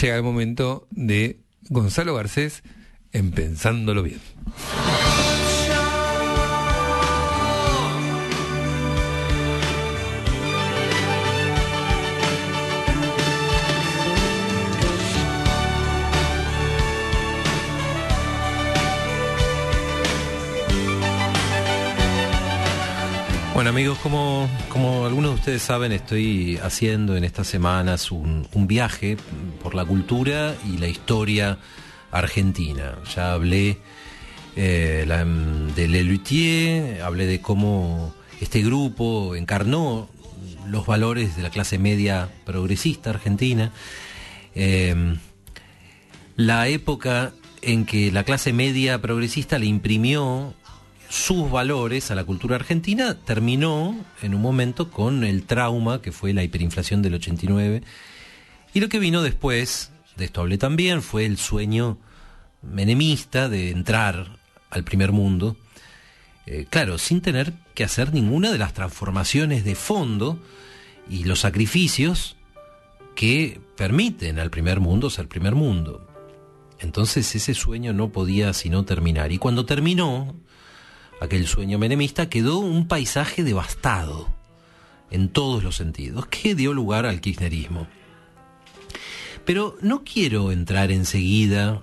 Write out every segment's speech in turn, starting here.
llega el momento de Gonzalo Garcés en Pensándolo Bien. Bueno amigos, como, como algunos de ustedes saben, estoy haciendo en estas semanas un, viaje por la cultura y la historia argentina. Ya hablé eh, de Lelutier, hablé de cómo este grupo encarnó los valores de la clase media progresista argentina. Em, la época en que la clase media progresista le imprimió sus valores a la cultura argentina terminó en un momento con el trauma que fue la hiperinflación del 89 y lo que vino después, de esto hablé también, fue el sueño menemista de entrar al primer mundo, eh, claro, sin tener que hacer ninguna de las transformaciones de fondo y los sacrificios que permiten al primer mundo ser primer mundo. Entonces ese sueño no podía sino terminar. Y cuando terminó, aquel sueño menemista, quedó un paisaje devastado en todos los sentidos, que dio lugar al kirchnerismo. Pero no quiero entrar enseguida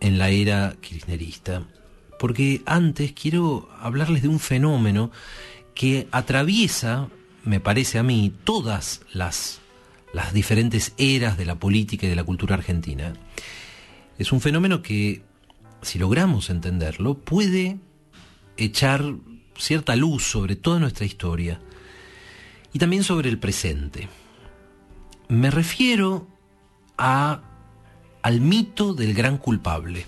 en la era kirchnerista, porque antes quiero hablarles de un fenómeno que atraviesa, me parece a mí, todas las, las diferentes eras de la política y de la cultura argentina. Es un fenómeno que, si logramos entenderlo, puede echar cierta luz sobre toda nuestra historia y también sobre el presente. Me refiero a, al mito del gran culpable.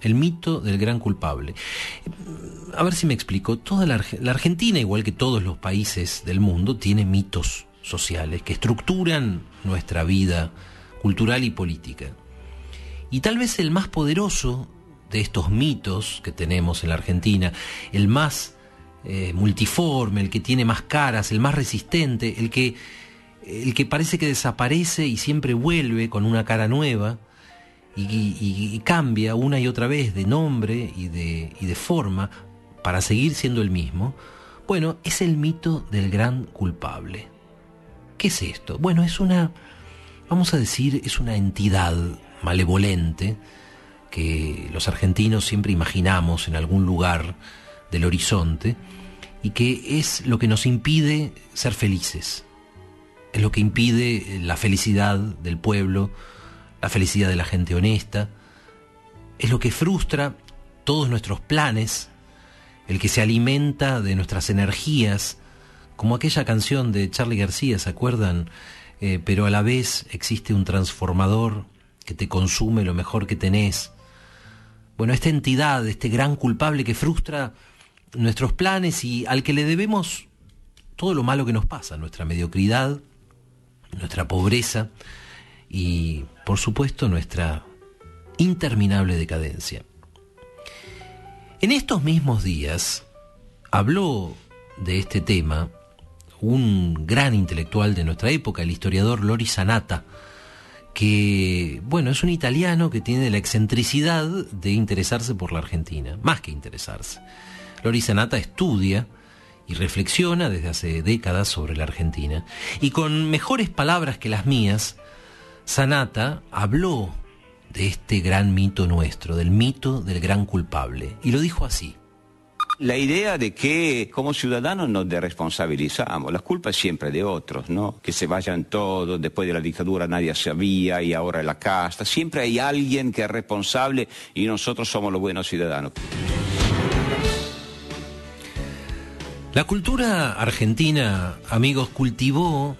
El mito del gran culpable. A ver si me explico. Toda la, la Argentina, igual que todos los países del mundo, tiene mitos sociales que estructuran nuestra vida cultural y política. Y tal vez el más poderoso de estos mitos que tenemos en la Argentina, el más eh, multiforme, el que tiene más caras, el más resistente, el que, el que parece que desaparece y siempre vuelve con una cara nueva y, cambia una y otra vez de nombre y de, y de forma para seguir siendo el mismo, bueno, es el mito del gran culpable. ¿Qué es esto? Bueno, es una, vamos a decir, es una entidad malevolente, que los argentinos siempre imaginamos en algún lugar del horizonte y que es lo que nos impide ser felices, es lo que impide la felicidad del pueblo, la felicidad de la gente honesta, es lo que frustra todos nuestros planes, el que se alimenta de nuestras energías, como aquella canción de Charlie García, ¿se acuerdan? Eh, pero a la vez existe un transformador que te consume lo mejor que tenés, bueno, esta entidad, este gran culpable que frustra nuestros planes y al que le debemos todo lo malo que nos pasa, nuestra mediocridad, nuestra pobreza y, por supuesto, nuestra interminable decadencia. En estos mismos días habló de este tema un gran intelectual de nuestra época, el historiador Lori Sanata, que, bueno, es un italiano que tiene la excentricidad de interesarse por la Argentina, más que interesarse. Lori Sanata estudia y reflexiona desde hace décadas sobre la Argentina. Y con mejores palabras que las mías, Sanata habló de este gran mito nuestro, del mito del gran culpable, y lo dijo así la idea de que como ciudadanos nos responsabilizamos, la culpa es siempre de otros, ¿no? Que se vayan todos, después de la dictadura nadie sabía y ahora la casta, siempre hay alguien que es responsable y nosotros somos los buenos ciudadanos. La cultura argentina, amigos, cultivó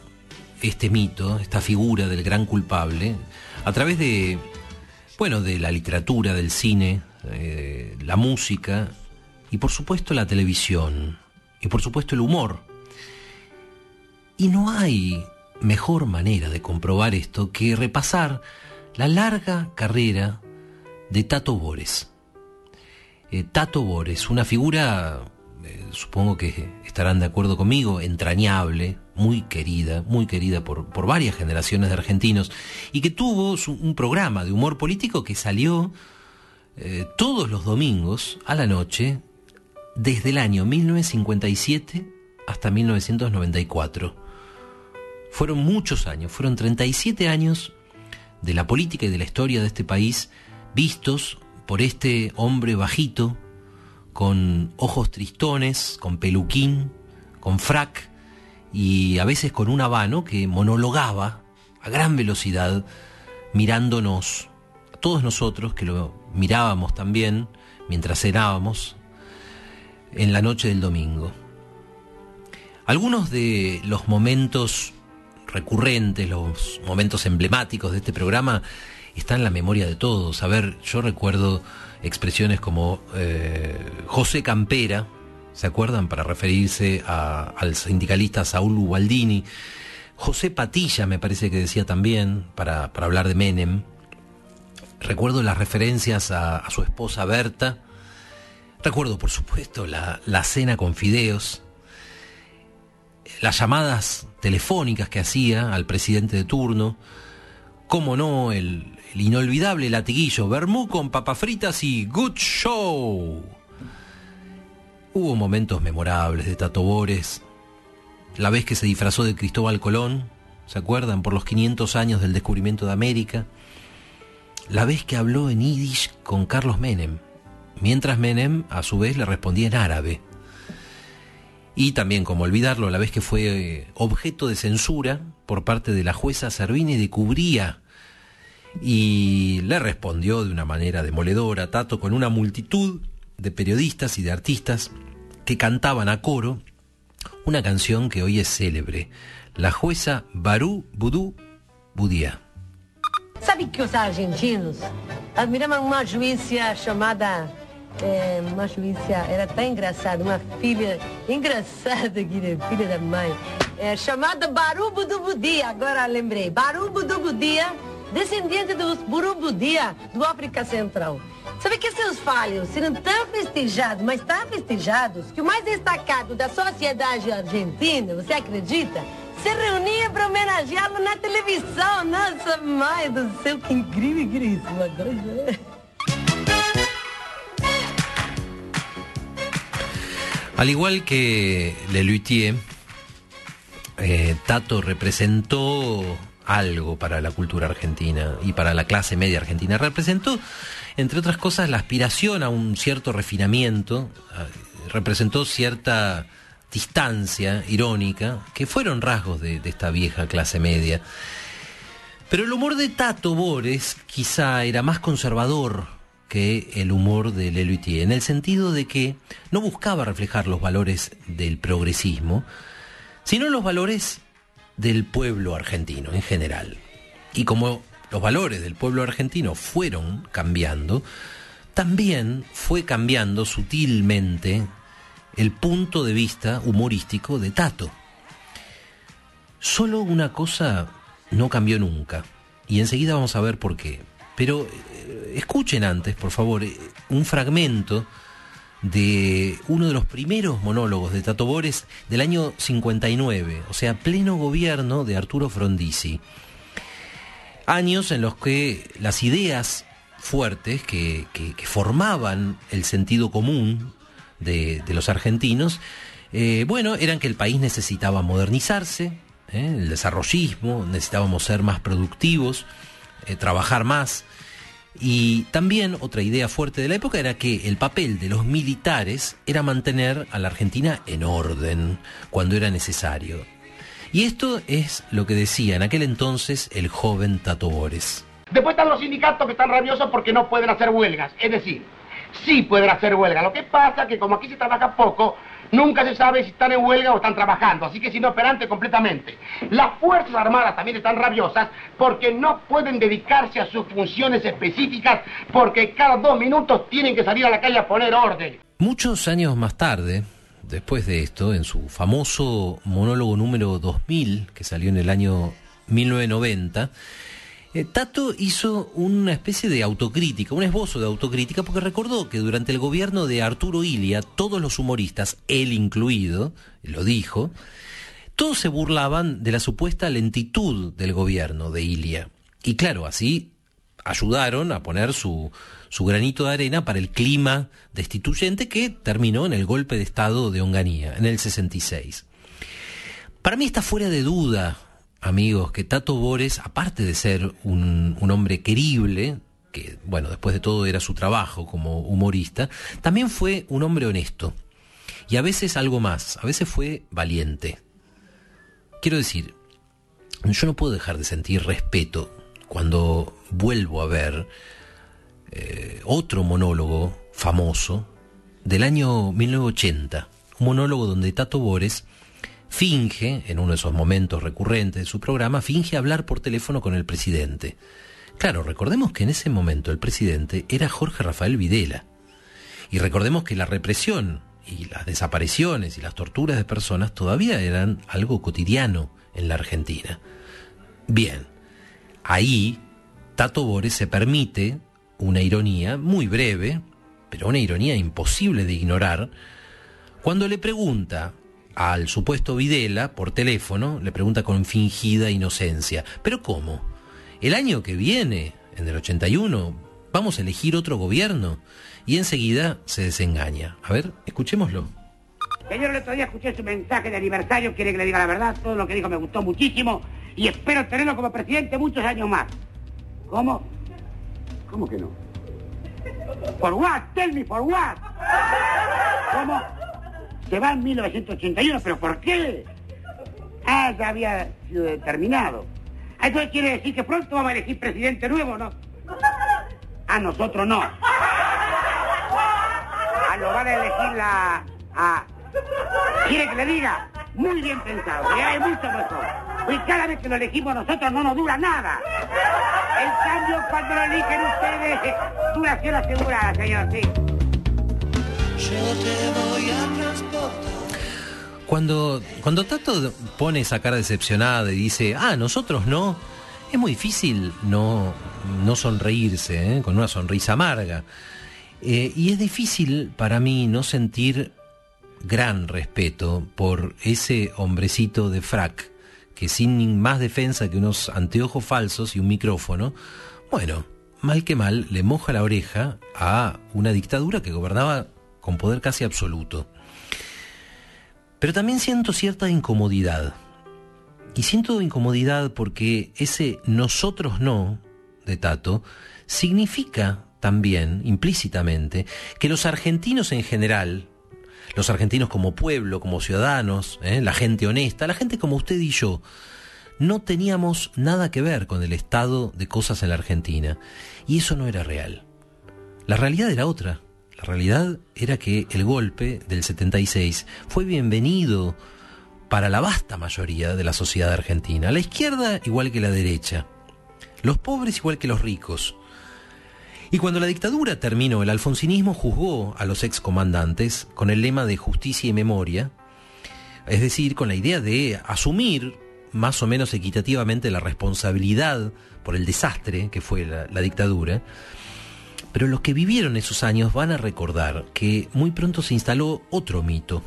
este mito, esta figura del gran culpable, a través de, bueno, de la literatura, del cine, eh, la música y por supuesto la televisión, y por supuesto el humor. Y no hay mejor manera de comprobar esto que repasar la larga carrera de Tato Bores. Eh, Tato Bores, una figura eh, supongo que estarán de acuerdo conmigo, entrañable, muy querida, muy querida por, por varias generaciones de argentinos, y que tuvo un programa de humor político que salió eh, todos los domingos a la noche desde el año 1957 hasta 1994. Fueron muchos años, fueron 37 años de la política y de la historia de este país vistos por este hombre bajito, con ojos tristones, con peluquín, con frac y a veces con un habano que monologaba a gran velocidad mirándonos, a todos nosotros que lo mirábamos también mientras cenábamos en la noche del domingo. Algunos de los momentos recurrentes, los momentos emblemáticos de este programa están en la memoria de todos. A ver, yo recuerdo expresiones como eh, José Campera, ¿se acuerdan? Para referirse al sindicalista Saúl Ubaldini. José Patilla me parece que decía también, para, hablar de Menem. Recuerdo las referencias a, su esposa Berta. Recuerdo, por supuesto, la, la cena con fideos. Las llamadas telefónicas que hacía al presidente de turno. Cómo no, el, el inolvidable latiguillo, vermú con papas fritas y good show. Hubo momentos memorables de Tato Bores, la vez que se disfrazó de Cristóbal Colón, ¿se acuerdan? Por los 500 años del descubrimiento de América. La vez que habló en yiddish con Carlos Menem, mientras Menem a su vez le respondía en árabe. Y también, como olvidarlo, la vez que fue eh, objeto de censura por parte de la jueza Servini de Cubría y le respondió de una manera demoledora Tato con una multitud de periodistas y de artistas que cantaban a coro una canción que hoy es célebre, la jueza Barú Budú Budía. Sabe que os argentinos admiravam uma juíza chamada é, juíza, era tão engraçada, uma filha engraçada, filha da mãe, é, chamada Barubo do Budia, agora lembrei, Barubo do Budia descendente dos Burubudia do África Central. Sabe que seus falhos serão tão festejados, mas tão festejados, que o mais destacado da sociedade argentina, você acredita? Se reunia para homenageá-lo na televisão. Nossa, mãe do céu, que incrível que isso, Al igual que Lelutier, eh, Tato representó algo para la cultura argentina y para la clase media argentina. Representó, entre otras cosas, la aspiración a un cierto refinamiento, representó cierta distancia irónica, que fueron rasgos de, esta vieja clase media. Pero el humor de Tato Bores quizá era más conservador que el humor de Leluitier, en el sentido de que no buscaba reflejar los valores del progresismo, sino los valores del pueblo argentino en general. Y como los valores del pueblo argentino fueron cambiando, también fue cambiando sutilmente el punto de vista humorístico de Tato. Solo una cosa no cambió nunca, y enseguida vamos a ver por qué. Pero escuchen antes, por favor, eh, un fragmento de uno de los primeros monólogos de Tato Bores del año 59, o sea, pleno gobierno de Arturo Frondizi. Años en los que las ideas fuertes que, formaban el sentido común de, los argentinos, eh, bueno, eran que el país necesitaba modernizarse, ¿eh? el desarrollismo, necesitábamos ser más productivos, trabajar más, y también otra idea fuerte de la época era que el papel de los militares era mantener a la Argentina en orden cuando era necesario. Y esto es lo que decía en aquel entonces el joven Tato Bores. Después están los sindicatos que están rabiosos porque no pueden hacer huelgas. Es decir, sí pueden hacer huelga. Lo que pasa es que como aquí se trabaja poco, nunca se sabe si están en huelga o están trabajando, así que no operante completamente. Las Fuerzas Armadas también están rabiosas porque no pueden dedicarse a sus funciones específicas porque cada dos minutos tienen que salir a la calle a poner orden. Muchos años más tarde, después de esto, en su famoso monólogo número 2000, que salió en el año 1990, Eh, Tato hizo una especie de autocrítica, un esbozo de autocrítica, porque recordó que durante el gobierno de Arturo Ilia, todos los humoristas, él incluido, lo dijo, todos se burlaban de la supuesta lentitud del gobierno de Ilia. Y claro, así ayudaron a poner su, su granito de arena para el clima destituyente que terminó en el golpe de Estado de Onganía, en el 66. Para mí está fuera de duda amigos, que Tato Bores, aparte de ser un, hombre querible, que bueno, después de todo era su trabajo como humorista, también fue un hombre honesto. Y a veces algo más, a veces fue valiente. Quiero decir, yo no puedo dejar de sentir respeto cuando vuelvo a ver eh, otro monólogo famoso del año 1980, un monólogo donde Tato Bores finge, en uno de esos momentos recurrentes de su programa, finge hablar por teléfono con el presidente. Claro, recordemos que en ese momento el presidente era Jorge Rafael Videla. Y recordemos que la represión y las desapariciones y las torturas de personas todavía eran algo cotidiano en la Argentina. Bien, ahí Tato Bores se permite una ironía muy breve, pero una ironía imposible de ignorar, cuando le pregunta al supuesto Videla por teléfono, le pregunta con fingida inocencia, ¿pero cómo? El año que viene, en el 81, vamos a elegir otro gobierno y enseguida se desengaña. A ver, escuchémoslo. Señor, el otro día escuché su mensaje de aniversario, quiere que le diga la verdad, todo lo que dijo me gustó muchísimo y espero tenerlo como presidente muchos años más. ¿Cómo? ¿Cómo que no? ¿Por what? Tell me, ¿por what? Se va en 1981, ¿pero por qué? Ah, ya había sido determinado. Ah, Entonces quiere decir que pronto vamos a elegir presidente nuevo, ¿no? A nosotros no. Ah, lo van a elegir la... A... ¿Quiere que le diga? Muy bien pensado, ya es mucho mejor. Y cada vez que lo elegimos nosotros no nos dura nada. En cambio, cuando lo eligen ustedes, duración asegurada, señor, sí. Cuando, cuando Tato pone esa cara decepcionada y dice, ah, nosotros no, es muy difícil no, no sonreírse, ¿eh? con una sonrisa amarga. Eh, y es difícil para mí no sentir gran respeto por ese hombrecito de frac que sin más defensa que unos anteojos falsos y un micrófono, bueno, mal que mal le moja la oreja a una dictadura que gobernaba con poder casi absoluto. Pero también siento cierta incomodidad. Y siento incomodidad porque ese nosotros no de Tato significa también, implícitamente, que los argentinos en general, los argentinos como pueblo, como ciudadanos, ¿eh? la gente honesta, la gente como usted y yo, no teníamos nada que ver con el estado de cosas en la Argentina. Y eso no era real. La realidad era otra. La realidad era que el golpe del 76 fue bienvenido para la vasta mayoría de la sociedad argentina, la izquierda igual que la derecha, los pobres igual que los ricos. Y cuando la dictadura terminó, el alfonsinismo juzgó a los excomandantes con el lema de justicia y memoria, es decir, con la idea de asumir más o menos equitativamente la responsabilidad por el desastre que fue la, la dictadura, pero los que vivieron esos años van a recordar que muy pronto se instaló otro mito.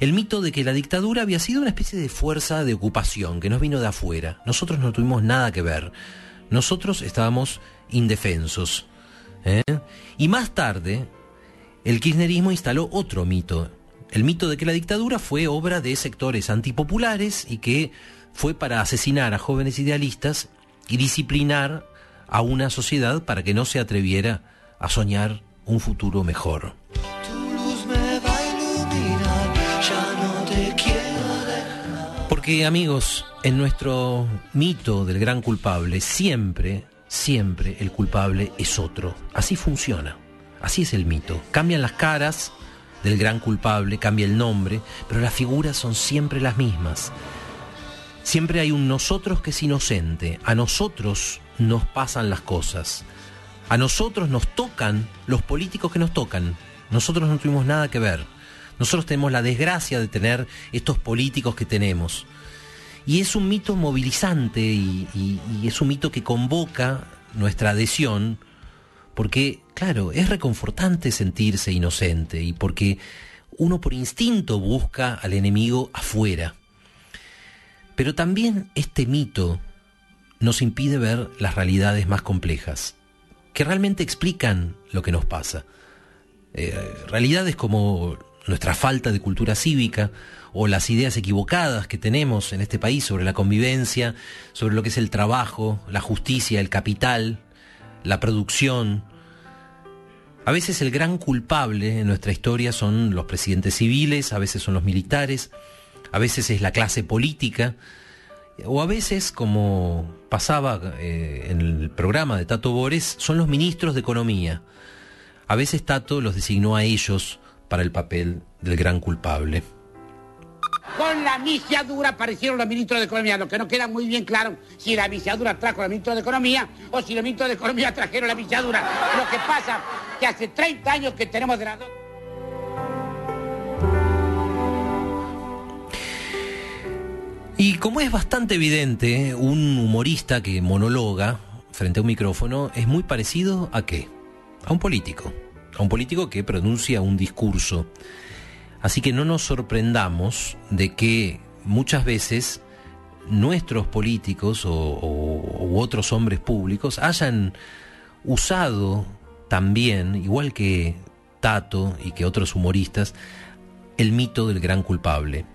El mito de que la dictadura había sido una especie de fuerza de ocupación que nos vino de afuera. Nosotros no tuvimos nada que ver. Nosotros estábamos indefensos. ¿eh? Y más tarde, el kirchnerismo instaló otro mito. El mito de que la dictadura fue obra de sectores antipopulares y que fue para asesinar a jóvenes idealistas y disciplinar a una sociedad para que no se atreviera a soñar un futuro mejor. Porque amigos, en nuestro mito del gran culpable, siempre, siempre el culpable es otro. Así funciona. Así es el mito. Cambian las caras del gran culpable, cambia el nombre, pero las figuras son siempre las mismas. Siempre hay un nosotros que es inocente. A nosotros nos pasan las cosas. A nosotros nos tocan los políticos que nos tocan. Nosotros no tuvimos nada que ver. Nosotros tenemos la desgracia de tener estos políticos que tenemos. Y es un mito movilizante y, es un mito que convoca nuestra adhesión porque, claro, es reconfortante sentirse inocente y porque uno por instinto busca al enemigo afuera. Pero también este mito nos impide ver las realidades más complejas, que realmente explican lo que nos pasa. Eh, realidades como nuestra falta de cultura cívica o las ideas equivocadas que tenemos en este país sobre la convivencia, sobre lo que es el trabajo, la justicia, el capital, la producción. A veces el gran culpable en nuestra historia son los presidentes civiles, a veces son los militares, a veces es la clase política, o a veces, como pasaba eh, en el programa de Tato Bores, son los ministros de Economía. A veces Tato los designó a ellos para el papel del gran culpable. Con la misiadura aparecieron los ministros de Economía, lo que no queda muy bien claro si la misiadura trajo al ministro de Economía o si los ministros de Economía trajeron la misiadura. Lo que pasa que hace 30 años que tenemos de las dos... Y como es bastante evidente, un humorista que monologa frente a un micrófono es muy parecido a qué? A un político. A un político que pronuncia un discurso. Así que no nos sorprendamos de que muchas veces nuestros políticos o, u otros hombres públicos hayan usado también, igual que Tato y que otros humoristas, el mito del gran culpable.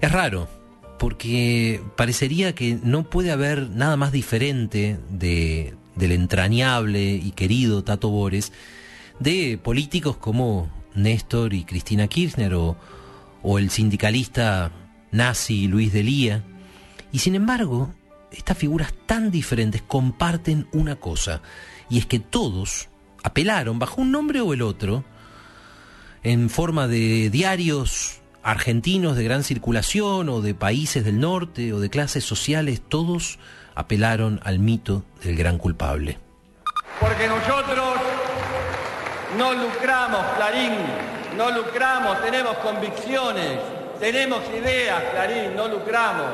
Es raro, porque parecería que no puede haber nada más diferente de, del entrañable y querido Tato Bores de políticos como Néstor y Cristina Kirchner o, el sindicalista nazi Luis Delía. Y sin embargo, estas figuras tan diferentes comparten una cosa, y es que todos apelaron bajo un nombre o el otro, en forma de diarios argentinos de gran circulación o de países del norte o de clases sociales, todos apelaron al mito del gran culpable. Porque nosotros no lucramos, Clarín, no lucramos, tenemos convicciones, tenemos ideas, Clarín, no lucramos.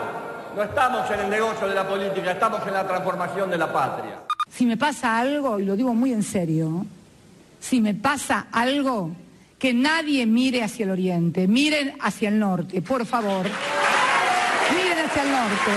No estamos en el negocio de la política, estamos en la transformación de la patria. Si me pasa algo, y lo digo muy en serio, si me pasa algo, que nadie mire hacia el oriente, miren hacia el norte, por favor. Miren hacia el norte.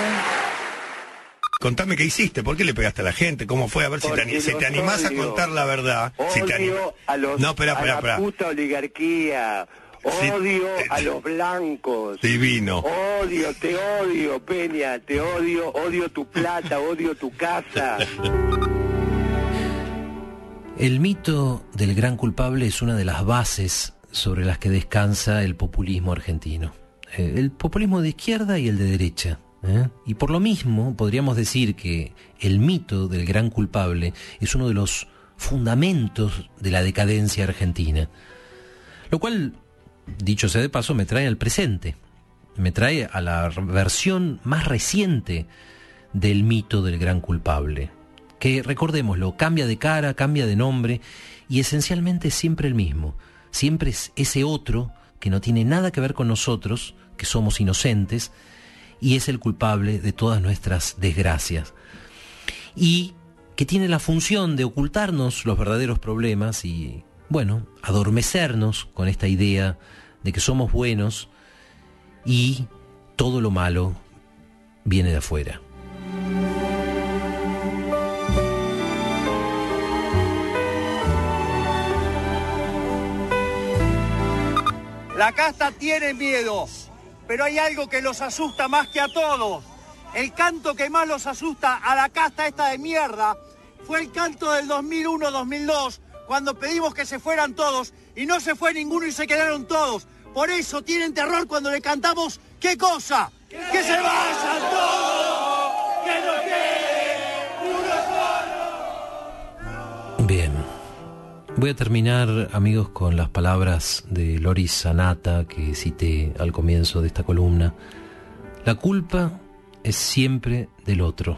Contame qué hiciste, por qué le pegaste a la gente, cómo fue, a ver si te, animás a contar la verdad. Odio a los, no, espera, espera, a la puta oligarquía. Odio a los blancos. Divino. Odio, te odio, Peña, te odio, odio tu plata, odio tu casa. El mito del gran culpable es una de las bases sobre las que descansa el populismo argentino. Eh, el populismo de izquierda y el de derecha. ¿eh? Y por lo mismo podríamos decir que el mito del gran culpable es uno de los fundamentos de la decadencia argentina. Lo cual, dicho sea de paso, me trae al presente, me trae a la versión más reciente del mito del gran culpable, que recordémoslo, cambia de cara, cambia de nombre y esencialmente es siempre el mismo, siempre es ese otro que no tiene nada que ver con nosotros, que somos inocentes, y es el culpable de todas nuestras desgracias. Y que tiene la función de ocultarnos los verdaderos problemas y, bueno, adormecernos con esta idea de que somos buenos y todo lo malo viene de afuera. La casta tiene miedo pero hay algo que los asusta más que a todos. El canto que más los asusta a la casta esta de mierda fue el canto del 2001-2002, cuando pedimos que se fueran todos y no se fue ninguno y se quedaron todos. Por eso tienen terror cuando le cantamos ¿qué cosa? ¡Que se vayan todos! Voy a terminar, amigos, con las palabras de Loris Sanata que cité al comienzo de esta columna. La culpa es siempre del otro.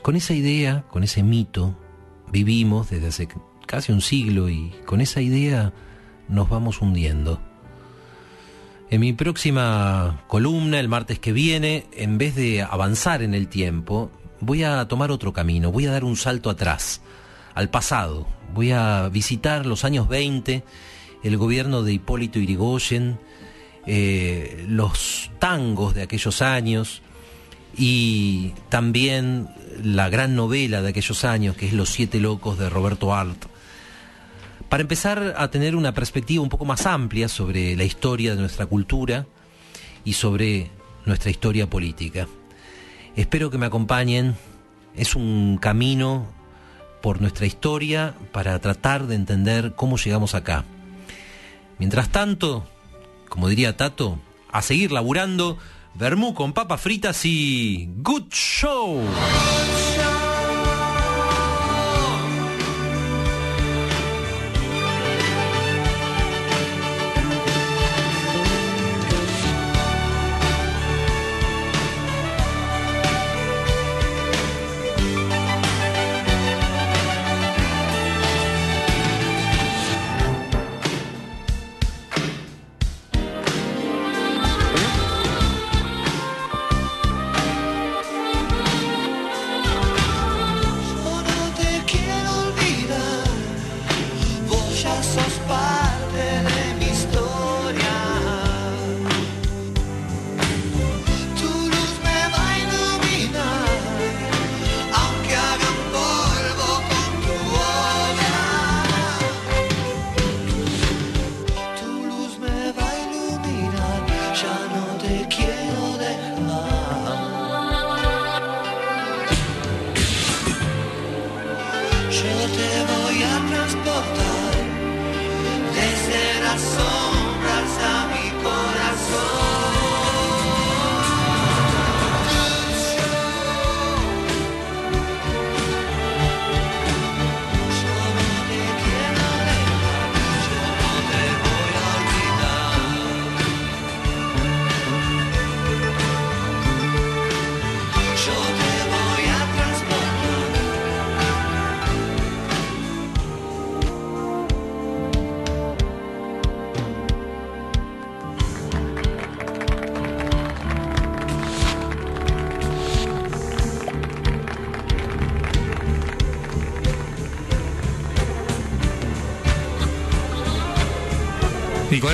Con esa idea, con ese mito, vivimos desde hace casi un siglo y con esa idea nos vamos hundiendo. En mi próxima columna, el martes que viene, en vez de avanzar en el tiempo, voy a tomar otro camino, voy a dar un salto atrás, al pasado. Voy a visitar los años 20, el gobierno de Hipólito Irigoyen, eh, los tangos de aquellos años y también la gran novela de aquellos años, que es Los Siete Locos de Roberto Art para empezar a tener una perspectiva un poco más amplia sobre la historia de nuestra cultura y sobre nuestra historia política. Espero que me acompañen. Es un camino por nuestra historia para tratar de entender cómo llegamos acá. Mientras tanto, como diría Tato, a seguir laburando, vermú con papas fritas y good show.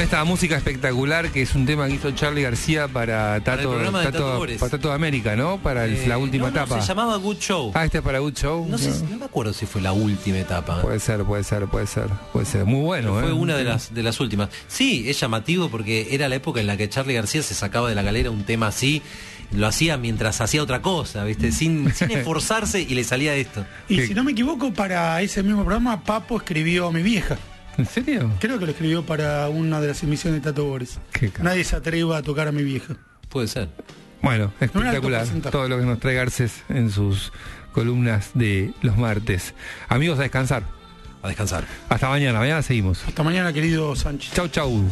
Esta música espectacular, que es un tema que hizo Charlie García para Tato, para, Tato, América, ¿no? Para eh, la última etapa. se llamaba Good Show. Ah, este es para Good Show. No, sé, no me acuerdo si fue la última etapa. Puede ser, puede ser, puede ser. Puede ser. Muy bueno, Fue ¿eh? una de las, de las últimas. Sí, es llamativo porque era la época en la que Charlie García se sacaba de la galera un tema así lo hacía mientras hacía otra cosa, ¿viste? Sin, sin esforzarse y le salía esto. Y si no me equivoco, para ese mismo programa, Papo escribió a mi vieja. ¿En serio? Creo que lo escribió para una de las emisiones de Tato Bores. Nadie se atreva a tocar a mi vieja. Puede ser. Bueno, espectacular. Todo lo que nos trae Garces en sus columnas de los martes. Amigos, a descansar. A descansar. Hasta mañana, mañana seguimos. Hasta mañana, querido Sánchez. Chau, chau.